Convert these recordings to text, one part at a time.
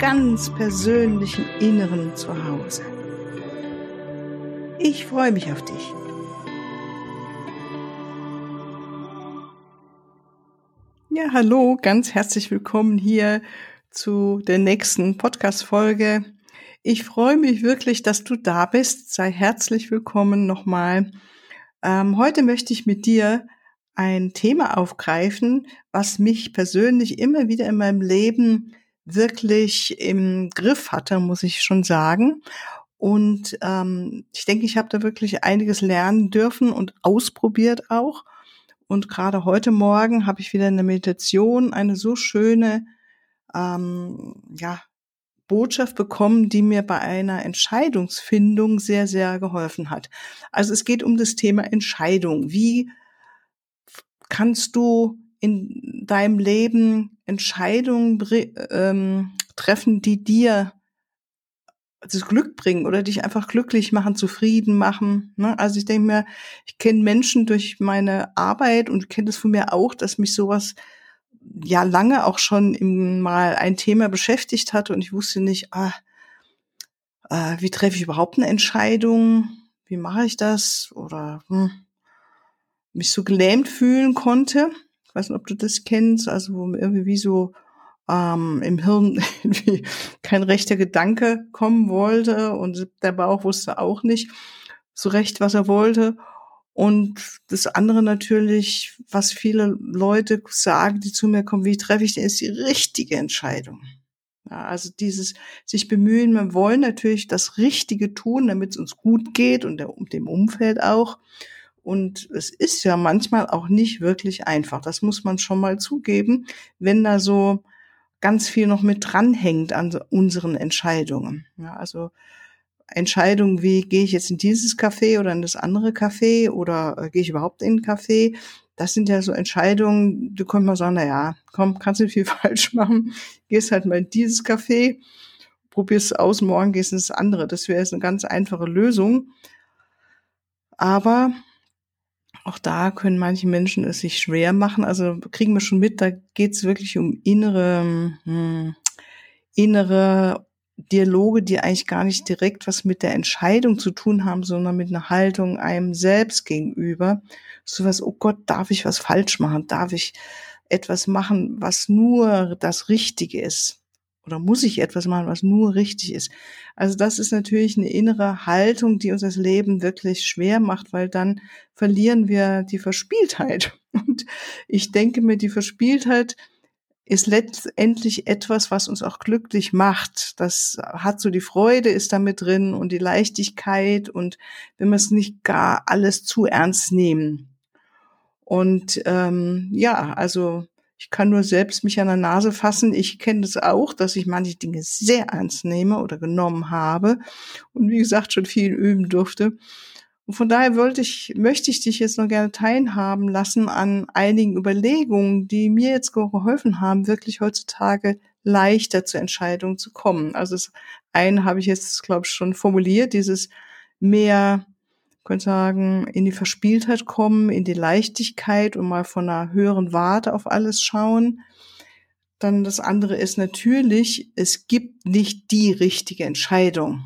ganz persönlichen Inneren zu Hause. Ich freue mich auf dich. Ja, hallo, ganz herzlich willkommen hier zu der nächsten Podcast-Folge ich freue mich wirklich, dass du da bist. Sei herzlich willkommen nochmal. Ähm, heute möchte ich mit dir ein Thema aufgreifen, was mich persönlich immer wieder in meinem Leben wirklich im Griff hatte, muss ich schon sagen. Und ähm, ich denke, ich habe da wirklich einiges lernen dürfen und ausprobiert auch. Und gerade heute Morgen habe ich wieder in der Meditation eine so schöne ähm, ja, Botschaft bekommen, die mir bei einer Entscheidungsfindung sehr, sehr geholfen hat. Also es geht um das Thema Entscheidung. Wie kannst du in deinem Leben Entscheidungen ähm, treffen, die dir das Glück bringen oder dich einfach glücklich machen, zufrieden machen. Ne? Also ich denke mir, ich kenne Menschen durch meine Arbeit und kenne das von mir auch, dass mich sowas ja lange auch schon im, mal ein Thema beschäftigt hatte und ich wusste nicht, ah, äh, wie treffe ich überhaupt eine Entscheidung? Wie mache ich das? Oder hm, mich so gelähmt fühlen konnte. Ich weiß nicht, ob du das kennst, also wo irgendwie wie so ähm, im Hirn irgendwie kein rechter Gedanke kommen wollte und der Bauch wusste auch nicht so recht, was er wollte. Und das andere natürlich, was viele Leute sagen, die zu mir kommen, wie treffe ich denn ist die richtige Entscheidung? Ja, also dieses sich bemühen, wir wollen natürlich das Richtige tun, damit es uns gut geht und der, dem Umfeld auch. Und es ist ja manchmal auch nicht wirklich einfach. Das muss man schon mal zugeben, wenn da so ganz viel noch mit dranhängt an unseren Entscheidungen. Ja, also Entscheidungen wie, gehe ich jetzt in dieses Café oder in das andere Café oder äh, gehe ich überhaupt in ein Café, das sind ja so Entscheidungen, du könntest mal sagen, na ja, komm, kannst nicht viel falsch machen, gehst halt mal in dieses Café, probierst es aus, morgen gehst in das andere. Das wäre jetzt eine ganz einfache Lösung. Aber auch da können manche Menschen es sich schwer machen. Also kriegen wir schon mit, da geht es wirklich um innere, hm, innere Dialoge, die eigentlich gar nicht direkt was mit der Entscheidung zu tun haben, sondern mit einer Haltung einem selbst gegenüber. So was, oh Gott, darf ich was falsch machen? Darf ich etwas machen, was nur das Richtige ist? Oder muss ich etwas machen, was nur richtig ist? Also das ist natürlich eine innere Haltung, die uns das Leben wirklich schwer macht, weil dann verlieren wir die Verspieltheit. Und ich denke mir, die Verspieltheit ist letztendlich etwas, was uns auch glücklich macht. Das hat so die Freude ist damit drin und die Leichtigkeit und wenn wir es nicht gar alles zu ernst nehmen. Und ähm, ja, also ich kann nur selbst mich an der Nase fassen. Ich kenne das auch, dass ich manche Dinge sehr ernst nehme oder genommen habe und wie gesagt schon viel üben durfte. Und von daher wollte ich, möchte ich dich jetzt noch gerne teilhaben lassen an einigen Überlegungen, die mir jetzt geholfen haben, wirklich heutzutage leichter zur Entscheidung zu kommen. Also das eine habe ich jetzt, glaube ich, schon formuliert, dieses mehr, könnte sagen, in die Verspieltheit kommen, in die Leichtigkeit und mal von einer höheren Warte auf alles schauen. Dann das andere ist natürlich, es gibt nicht die richtige Entscheidung.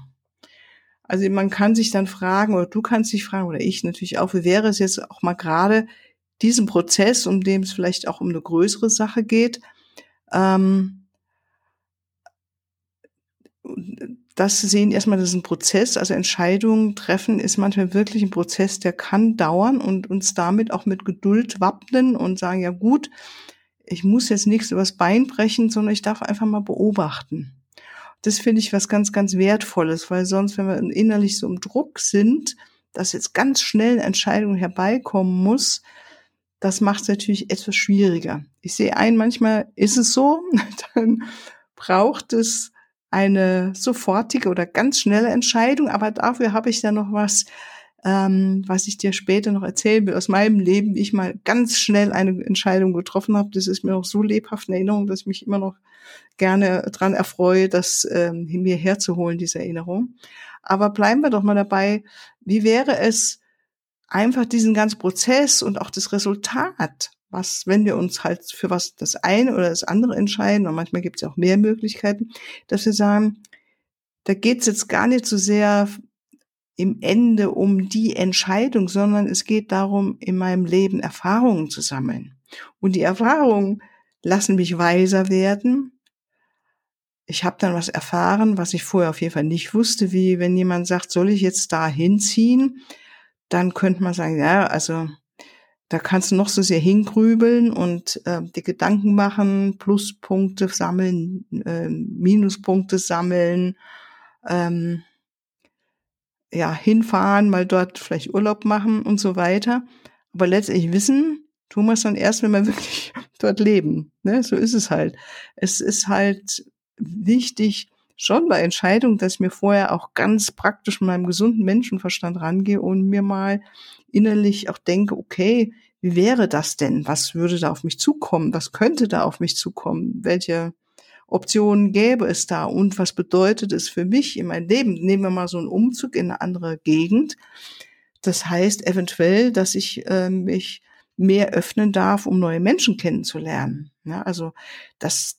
Also man kann sich dann fragen, oder du kannst dich fragen, oder ich natürlich auch, wie wäre es jetzt auch mal gerade diesen Prozess, um dem es vielleicht auch um eine größere Sache geht, ähm, das zu sehen, erstmal, das ist ein Prozess, also Entscheidungen treffen ist manchmal wirklich ein Prozess, der kann dauern und uns damit auch mit Geduld wappnen und sagen, ja gut, ich muss jetzt nichts übers Bein brechen, sondern ich darf einfach mal beobachten das finde ich was ganz, ganz Wertvolles, weil sonst, wenn wir innerlich so im Druck sind, dass jetzt ganz schnell eine Entscheidung herbeikommen muss, das macht es natürlich etwas schwieriger. Ich sehe ein, manchmal ist es so, dann braucht es eine sofortige oder ganz schnelle Entscheidung, aber dafür habe ich dann noch was, ähm, was ich dir später noch erzählen will aus meinem Leben, wie ich mal ganz schnell eine Entscheidung getroffen habe. Das ist mir noch so lebhaft in Erinnerung, dass ich mich immer noch gerne dran erfreue, das ähm, mir herzuholen, diese Erinnerung. Aber bleiben wir doch mal dabei, wie wäre es, einfach diesen ganzen Prozess und auch das Resultat, was, wenn wir uns halt für was das eine oder das andere entscheiden, und manchmal gibt es ja auch mehr Möglichkeiten, dass wir sagen, da geht es jetzt gar nicht so sehr im Ende um die Entscheidung, sondern es geht darum, in meinem Leben Erfahrungen zu sammeln. Und die Erfahrungen lassen mich weiser werden. Ich habe dann was erfahren, was ich vorher auf jeden Fall nicht wusste, wie wenn jemand sagt, soll ich jetzt da hinziehen? Dann könnte man sagen, ja, also da kannst du noch so sehr hingrübeln und äh, die Gedanken machen, Pluspunkte sammeln, äh, Minuspunkte sammeln. Ähm, ja, hinfahren, mal dort vielleicht Urlaub machen und so weiter. Aber letztendlich wissen, tun wir es dann erst, wenn wir wirklich dort leben. Ne? So ist es halt. Es ist halt wichtig, schon bei Entscheidungen, dass ich mir vorher auch ganz praktisch mit meinem gesunden Menschenverstand rangehe und mir mal innerlich auch denke, okay, wie wäre das denn? Was würde da auf mich zukommen? Was könnte da auf mich zukommen? Welche Optionen gäbe es da und was bedeutet es für mich in meinem Leben? Nehmen wir mal so einen Umzug in eine andere Gegend. Das heißt eventuell, dass ich äh, mich mehr öffnen darf, um neue Menschen kennenzulernen. Ja, also das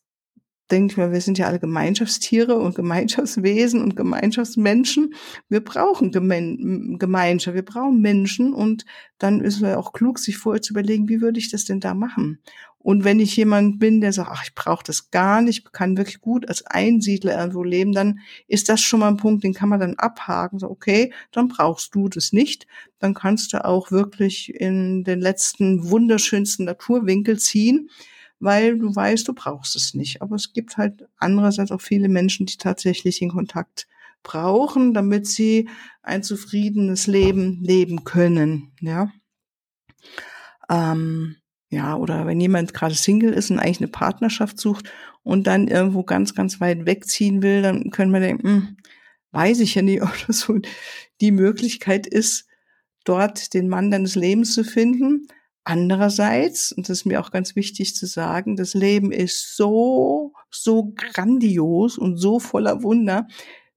denke ich mal, wir sind ja alle Gemeinschaftstiere und Gemeinschaftswesen und Gemeinschaftsmenschen. Wir brauchen Gemeinschaft, wir brauchen Menschen und dann ist es auch klug, sich vorher zu überlegen, wie würde ich das denn da machen? Und wenn ich jemand bin, der sagt, ach, ich brauche das gar nicht, kann wirklich gut als Einsiedler irgendwo leben, dann ist das schon mal ein Punkt, den kann man dann abhaken. So, okay, dann brauchst du das nicht. Dann kannst du auch wirklich in den letzten wunderschönsten Naturwinkel ziehen, weil du weißt, du brauchst es nicht. Aber es gibt halt andererseits auch viele Menschen, die tatsächlich den Kontakt brauchen, damit sie ein zufriedenes Leben leben können. Ja. Ähm, ja, oder wenn jemand gerade Single ist und eigentlich eine Partnerschaft sucht und dann irgendwo ganz, ganz weit wegziehen will, dann können wir denken, hm, weiß ich ja nicht, ob das so die Möglichkeit ist, dort den Mann deines Lebens zu finden. Andererseits, und das ist mir auch ganz wichtig zu sagen, das Leben ist so, so grandios und so voller Wunder,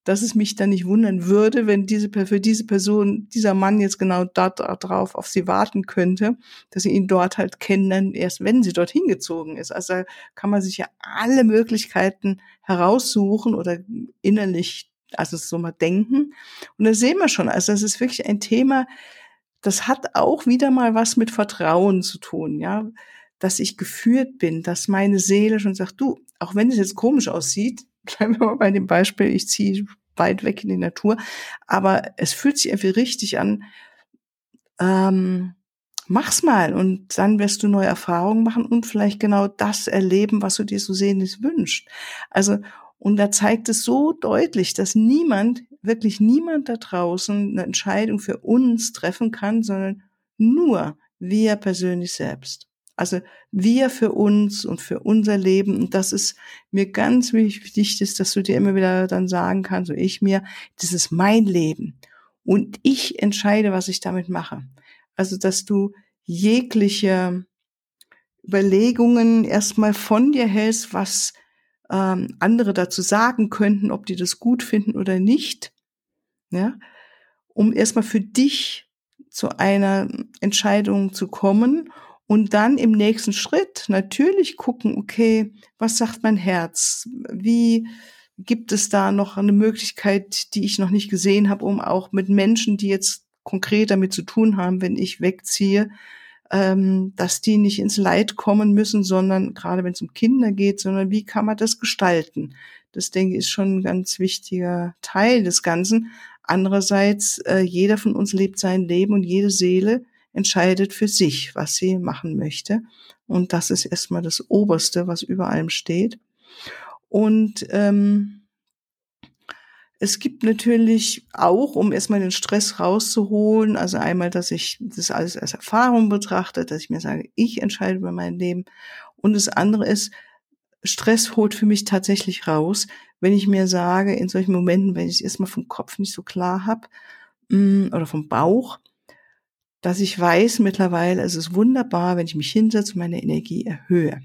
dass es mich dann nicht wundern würde, wenn diese, für diese Person, dieser Mann jetzt genau dort drauf auf sie warten könnte, dass sie ihn dort halt kennen, erst wenn sie dorthin gezogen ist. Also kann man sich ja alle Möglichkeiten heraussuchen oder innerlich, also so mal denken. Und da sehen wir schon, also das ist wirklich ein Thema, das hat auch wieder mal was mit Vertrauen zu tun, ja, dass ich geführt bin, dass meine Seele schon sagt, du, auch wenn es jetzt komisch aussieht, bleiben wir mal bei dem Beispiel, ich ziehe weit weg in die Natur, aber es fühlt sich irgendwie richtig an. Ähm, mach's mal und dann wirst du neue Erfahrungen machen und vielleicht genau das erleben, was du dir so sehnlich wünschst. Also, und da zeigt es so deutlich, dass niemand, wirklich niemand da draußen eine Entscheidung für uns treffen kann, sondern nur wir persönlich selbst. Also wir für uns und für unser Leben. Und das ist mir ganz wichtig, dass du dir immer wieder dann sagen kannst, so ich mir, das ist mein Leben. Und ich entscheide, was ich damit mache. Also, dass du jegliche Überlegungen erstmal von dir hältst, was ähm, andere dazu sagen könnten, ob die das gut finden oder nicht. Ja, um erstmal für dich zu einer Entscheidung zu kommen und dann im nächsten Schritt natürlich gucken, okay, was sagt mein Herz? Wie gibt es da noch eine Möglichkeit, die ich noch nicht gesehen habe, um auch mit Menschen, die jetzt konkret damit zu tun haben, wenn ich wegziehe, ähm, dass die nicht ins Leid kommen müssen, sondern gerade wenn es um Kinder geht, sondern wie kann man das gestalten? Das denke ich ist schon ein ganz wichtiger Teil des Ganzen. Andererseits, äh, jeder von uns lebt sein Leben und jede Seele entscheidet für sich, was sie machen möchte. Und das ist erstmal das Oberste, was über allem steht. Und ähm, es gibt natürlich auch, um erstmal den Stress rauszuholen, also einmal, dass ich das alles als Erfahrung betrachte, dass ich mir sage, ich entscheide über mein Leben. Und das andere ist, Stress holt für mich tatsächlich raus, wenn ich mir sage, in solchen Momenten, wenn ich es erstmal vom Kopf nicht so klar habe mm, oder vom Bauch, dass ich weiß mittlerweile, es ist wunderbar, wenn ich mich hinsetze und meine Energie erhöhe.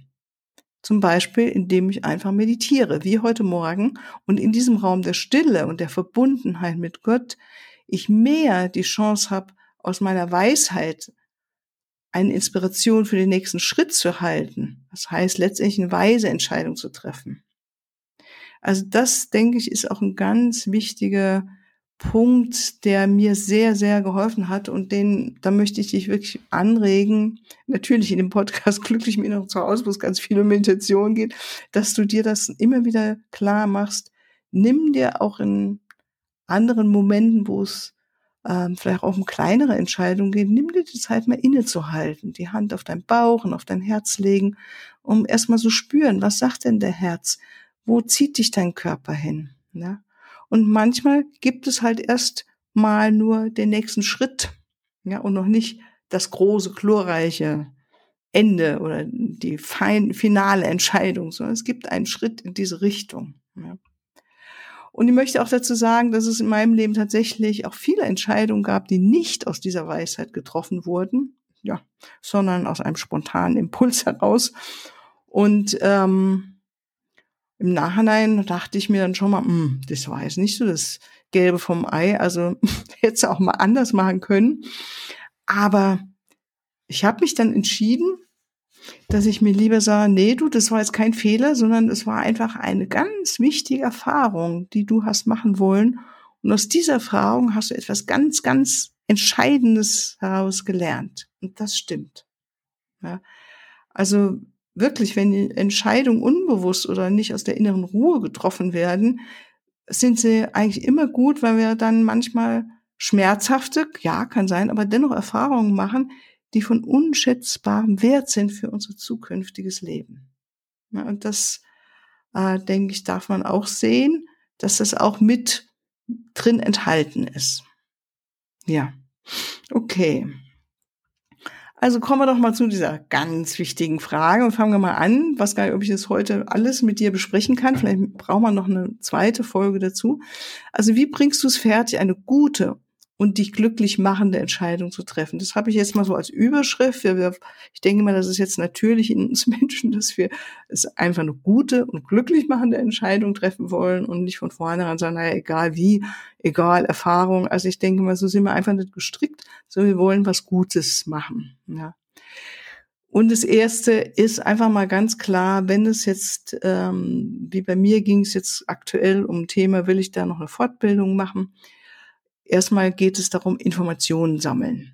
Zum Beispiel, indem ich einfach meditiere, wie heute Morgen, und in diesem Raum der Stille und der Verbundenheit mit Gott ich mehr die Chance habe, aus meiner Weisheit eine Inspiration für den nächsten Schritt zu halten. Das heißt, letztendlich eine weise Entscheidung zu treffen. Also das, denke ich, ist auch ein ganz wichtiger Punkt, der mir sehr, sehr geholfen hat und den, da möchte ich dich wirklich anregen, natürlich in dem Podcast Glücklich mir noch zu Hause, wo es ganz viel um Meditation geht, dass du dir das immer wieder klar machst. Nimm dir auch in anderen Momenten, wo es ähm, vielleicht auch um kleinere Entscheidungen geht, nimm dir die Zeit mal innezuhalten, die Hand auf deinen Bauch und auf dein Herz legen, um erstmal so spüren, was sagt denn der Herz? Wo zieht dich dein Körper hin? Ne? Und manchmal gibt es halt erst mal nur den nächsten Schritt, ja, und noch nicht das große, glorreiche Ende oder die fein, finale Entscheidung, sondern es gibt einen Schritt in diese Richtung. Ja. Und ich möchte auch dazu sagen, dass es in meinem Leben tatsächlich auch viele Entscheidungen gab, die nicht aus dieser Weisheit getroffen wurden, ja, sondern aus einem spontanen Impuls heraus. Und ähm, im Nachhinein dachte ich mir dann schon mal, hm, das war jetzt nicht so das Gelbe vom Ei, also hätte es auch mal anders machen können. Aber ich habe mich dann entschieden, dass ich mir lieber sage, nee, du, das war jetzt kein Fehler, sondern es war einfach eine ganz wichtige Erfahrung, die du hast machen wollen. Und aus dieser Erfahrung hast du etwas ganz, ganz Entscheidendes heraus gelernt. Und das stimmt. Ja. Also wirklich, wenn die Entscheidungen unbewusst oder nicht aus der inneren Ruhe getroffen werden, sind sie eigentlich immer gut, weil wir dann manchmal schmerzhafte, ja, kann sein, aber dennoch Erfahrungen machen, die von unschätzbarem Wert sind für unser zukünftiges Leben. Ja, und das, äh, denke ich, darf man auch sehen, dass das auch mit drin enthalten ist. Ja, okay. Also kommen wir doch mal zu dieser ganz wichtigen Frage und fangen wir mal an. Was gar nicht, ob ich das heute alles mit dir besprechen kann. Vielleicht brauchen wir noch eine zweite Folge dazu. Also wie bringst du es fertig, eine gute und dich glücklich machende Entscheidung zu treffen. Das habe ich jetzt mal so als Überschrift. Ich denke mal, das ist jetzt natürlich in uns Menschen, dass wir es einfach eine gute und glücklich machende Entscheidung treffen wollen und nicht von vornherein sagen, naja, egal wie, egal Erfahrung. Also ich denke mal, so sind wir einfach nicht gestrickt, sondern wir wollen was Gutes machen. Ja. Und das erste ist einfach mal ganz klar, wenn es jetzt, ähm, wie bei mir ging es jetzt aktuell um ein Thema, will ich da noch eine Fortbildung machen? Erstmal geht es darum, Informationen sammeln,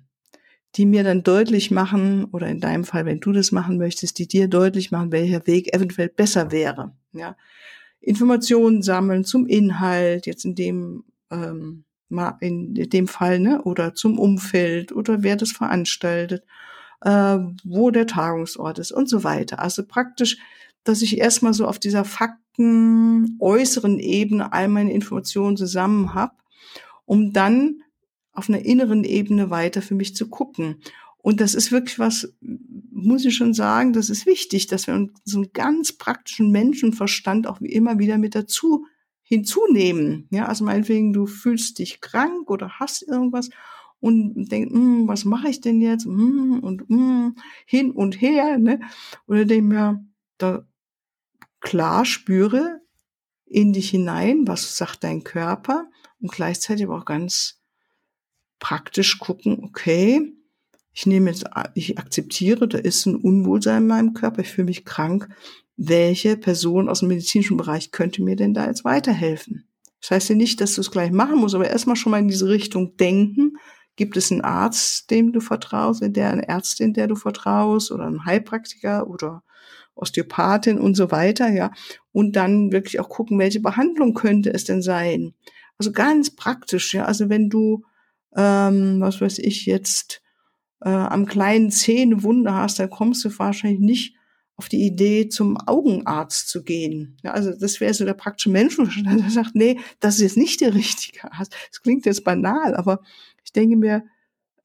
die mir dann deutlich machen, oder in deinem Fall, wenn du das machen möchtest, die dir deutlich machen, welcher Weg eventuell besser wäre. Ja. Informationen sammeln zum Inhalt, jetzt in dem, ähm, in dem Fall, ne, oder zum Umfeld oder wer das veranstaltet, äh, wo der Tagungsort ist und so weiter. Also praktisch, dass ich erstmal so auf dieser Fakten äußeren Ebene all meine Informationen zusammen habe um dann auf einer inneren Ebene weiter für mich zu gucken. Und das ist wirklich was, muss ich schon sagen, das ist wichtig, dass wir so einen ganz praktischen Menschenverstand auch wie immer wieder mit dazu hinzunehmen. Ja, also meinetwegen, du fühlst dich krank oder hast irgendwas und denkst, hm, was mache ich denn jetzt? Hm, und hm, hin und her, ne? Oder dem mir da klar spüre in dich hinein, was sagt dein Körper und gleichzeitig aber auch ganz praktisch gucken, okay, ich nehme jetzt, ich akzeptiere, da ist ein Unwohlsein in meinem Körper, ich fühle mich krank. Welche Person aus dem medizinischen Bereich könnte mir denn da jetzt weiterhelfen? Das heißt ja nicht, dass du es gleich machen musst, aber erstmal schon mal in diese Richtung denken. Gibt es einen Arzt, dem du vertraust, der eine Ärztin, der du vertraust, oder einen Heilpraktiker oder Osteopathin und so weiter, ja. Und dann wirklich auch gucken, welche Behandlung könnte es denn sein? Also ganz praktisch, ja. Also wenn du, ähm, was weiß ich, jetzt äh, am kleinen Zeh Wunde hast, dann kommst du wahrscheinlich nicht auf die Idee, zum Augenarzt zu gehen. Ja, also das wäre so der praktische Menschenverstand, der sagt, nee, das ist jetzt nicht der richtige Arzt. Das klingt jetzt banal, aber ich denke mir,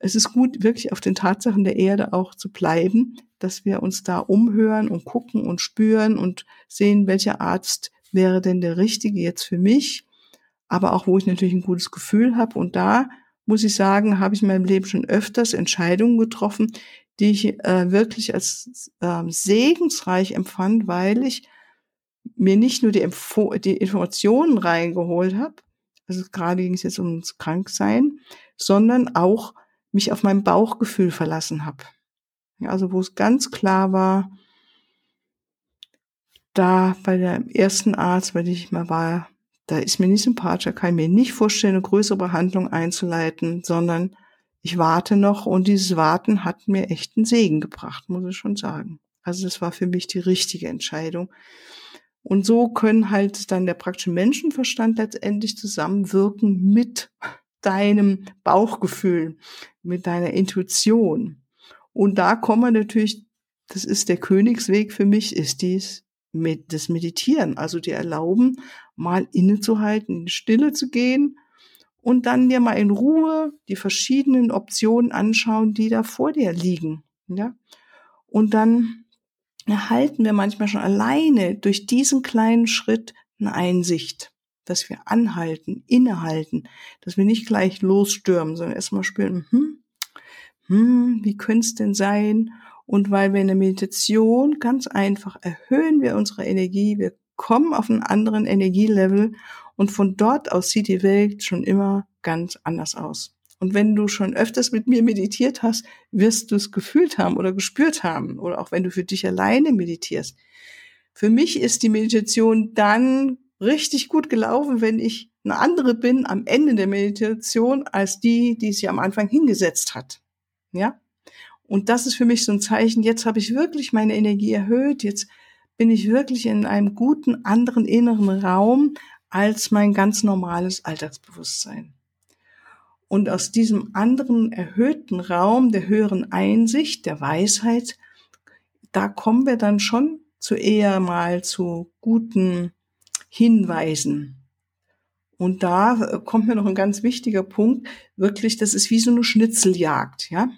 es ist gut, wirklich auf den Tatsachen der Erde auch zu bleiben, dass wir uns da umhören und gucken und spüren und sehen, welcher Arzt wäre denn der richtige jetzt für mich, aber auch wo ich natürlich ein gutes Gefühl habe. Und da muss ich sagen, habe ich in meinem Leben schon öfters Entscheidungen getroffen, die ich äh, wirklich als äh, segensreich empfand, weil ich mir nicht nur die, Info die Informationen reingeholt habe, also gerade ging es jetzt ums Kranksein, sondern auch mich auf mein Bauchgefühl verlassen habe. Ja, also wo es ganz klar war, da bei der ersten Arzt, bei dem ich mal war, da ist mir nicht sympathisch, da kann ich mir nicht vorstellen, eine größere Behandlung einzuleiten, sondern ich warte noch und dieses Warten hat mir echt einen Segen gebracht, muss ich schon sagen. Also das war für mich die richtige Entscheidung. Und so können halt dann der praktische Menschenverstand letztendlich zusammenwirken mit deinem Bauchgefühl, mit deiner Intuition. Und da kommen natürlich, das ist der Königsweg für mich, ist dies mit das Meditieren, also dir erlauben, mal innezuhalten, in Stille zu gehen und dann dir mal in Ruhe die verschiedenen Optionen anschauen, die da vor dir liegen, ja. Und dann erhalten wir manchmal schon alleine durch diesen kleinen Schritt eine Einsicht, dass wir anhalten, innehalten, dass wir nicht gleich losstürmen, sondern erstmal spüren, hm, hm, wie könnte es denn sein? Und weil wir in der Meditation ganz einfach erhöhen wir unsere Energie, wir kommen auf einen anderen Energielevel und von dort aus sieht die Welt schon immer ganz anders aus. Und wenn du schon öfters mit mir meditiert hast, wirst du es gefühlt haben oder gespürt haben oder auch wenn du für dich alleine meditierst. Für mich ist die Meditation dann richtig gut gelaufen, wenn ich eine andere bin am Ende der Meditation als die, die sich am Anfang hingesetzt hat. Ja? Und das ist für mich so ein Zeichen, jetzt habe ich wirklich meine Energie erhöht, jetzt bin ich wirklich in einem guten anderen inneren Raum als mein ganz normales Alltagsbewusstsein. Und aus diesem anderen erhöhten Raum der höheren Einsicht, der Weisheit, da kommen wir dann schon zu eher mal zu guten Hinweisen. Und da kommt mir noch ein ganz wichtiger Punkt, wirklich, das ist wie so eine Schnitzeljagd, ja.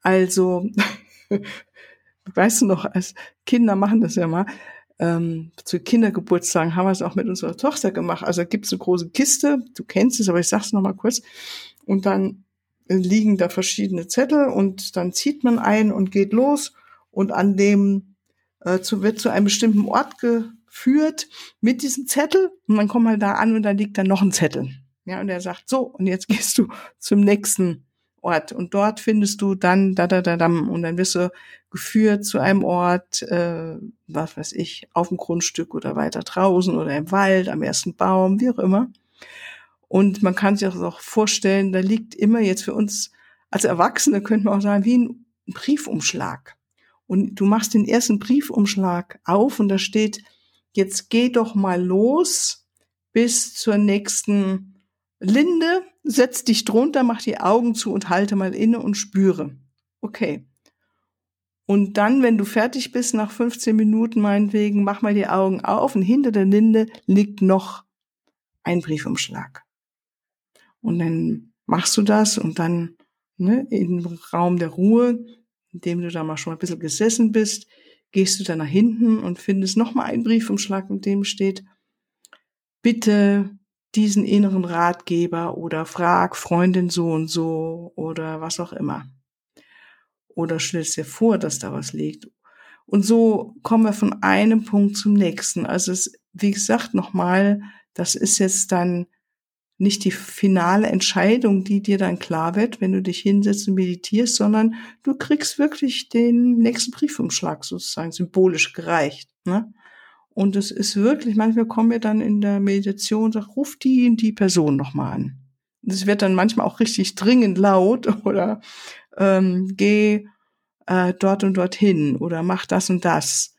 Also, weißt du noch, als Kinder machen das ja mal, ähm, zu Kindergeburtstagen haben wir es auch mit unserer Tochter gemacht. Also gibt's eine große Kiste, du kennst es, aber ich sag's noch mal kurz. Und dann liegen da verschiedene Zettel und dann zieht man ein und geht los und an dem äh, zu, wird zu einem bestimmten Ort geführt mit diesem Zettel und dann kommt man da an und da liegt dann noch ein Zettel. Ja, und er sagt so, und jetzt gehst du zum nächsten Ort und dort findest du dann da da da dam und dann wirst du geführt zu einem Ort, äh, was weiß ich, auf dem Grundstück oder weiter draußen oder im Wald, am ersten Baum, wie auch immer. Und man kann sich das auch vorstellen, da liegt immer jetzt für uns als Erwachsene könnte man auch sagen wie ein Briefumschlag. Und du machst den ersten Briefumschlag auf und da steht jetzt geh doch mal los bis zur nächsten Linde, setz dich drunter, mach die Augen zu und halte mal inne und spüre. Okay. Und dann, wenn du fertig bist, nach 15 Minuten meinetwegen, mach mal die Augen auf und hinter der Linde liegt noch ein Briefumschlag. Und dann machst du das und dann ne, im Raum der Ruhe, in dem du da mal schon ein bisschen gesessen bist, gehst du dann nach hinten und findest noch mal einen Briefumschlag, in dem steht, bitte diesen inneren Ratgeber oder frag Freundin so und so oder was auch immer. Oder stellst dir vor, dass da was liegt. Und so kommen wir von einem Punkt zum nächsten. Also es, wie gesagt, nochmal, das ist jetzt dann nicht die finale Entscheidung, die dir dann klar wird, wenn du dich hinsetzt und meditierst, sondern du kriegst wirklich den nächsten Briefumschlag sozusagen symbolisch gereicht. Ne? Und es ist wirklich, manchmal kommen wir dann in der Meditation und sagen, ruf die in die Person nochmal an. Es wird dann manchmal auch richtig dringend laut oder ähm, geh äh, dort und dorthin oder mach das und das.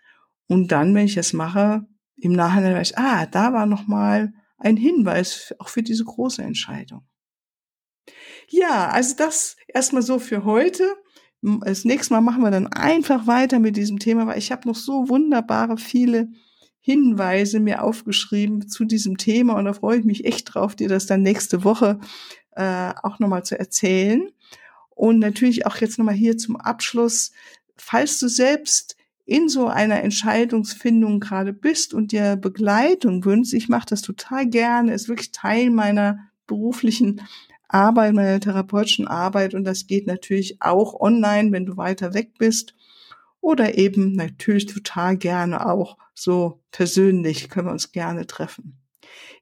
Und dann, wenn ich das mache, im Nachhinein weiß ich, ah, da war nochmal ein Hinweis auch für diese große Entscheidung. Ja, also das erstmal so für heute. Das nächste Mal machen wir dann einfach weiter mit diesem Thema, weil ich habe noch so wunderbare viele Hinweise mir aufgeschrieben zu diesem Thema und da freue ich mich echt drauf, dir das dann nächste Woche äh, auch nochmal zu erzählen. Und natürlich auch jetzt nochmal hier zum Abschluss, falls du selbst in so einer Entscheidungsfindung gerade bist und dir Begleitung wünschst, ich mache das total gerne, ist wirklich Teil meiner beruflichen Arbeit, meiner therapeutischen Arbeit und das geht natürlich auch online, wenn du weiter weg bist oder eben natürlich total gerne auch so persönlich können wir uns gerne treffen.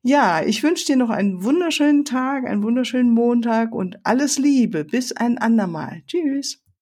Ja, ich wünsche dir noch einen wunderschönen Tag, einen wunderschönen Montag und alles Liebe. Bis ein andermal. Tschüss.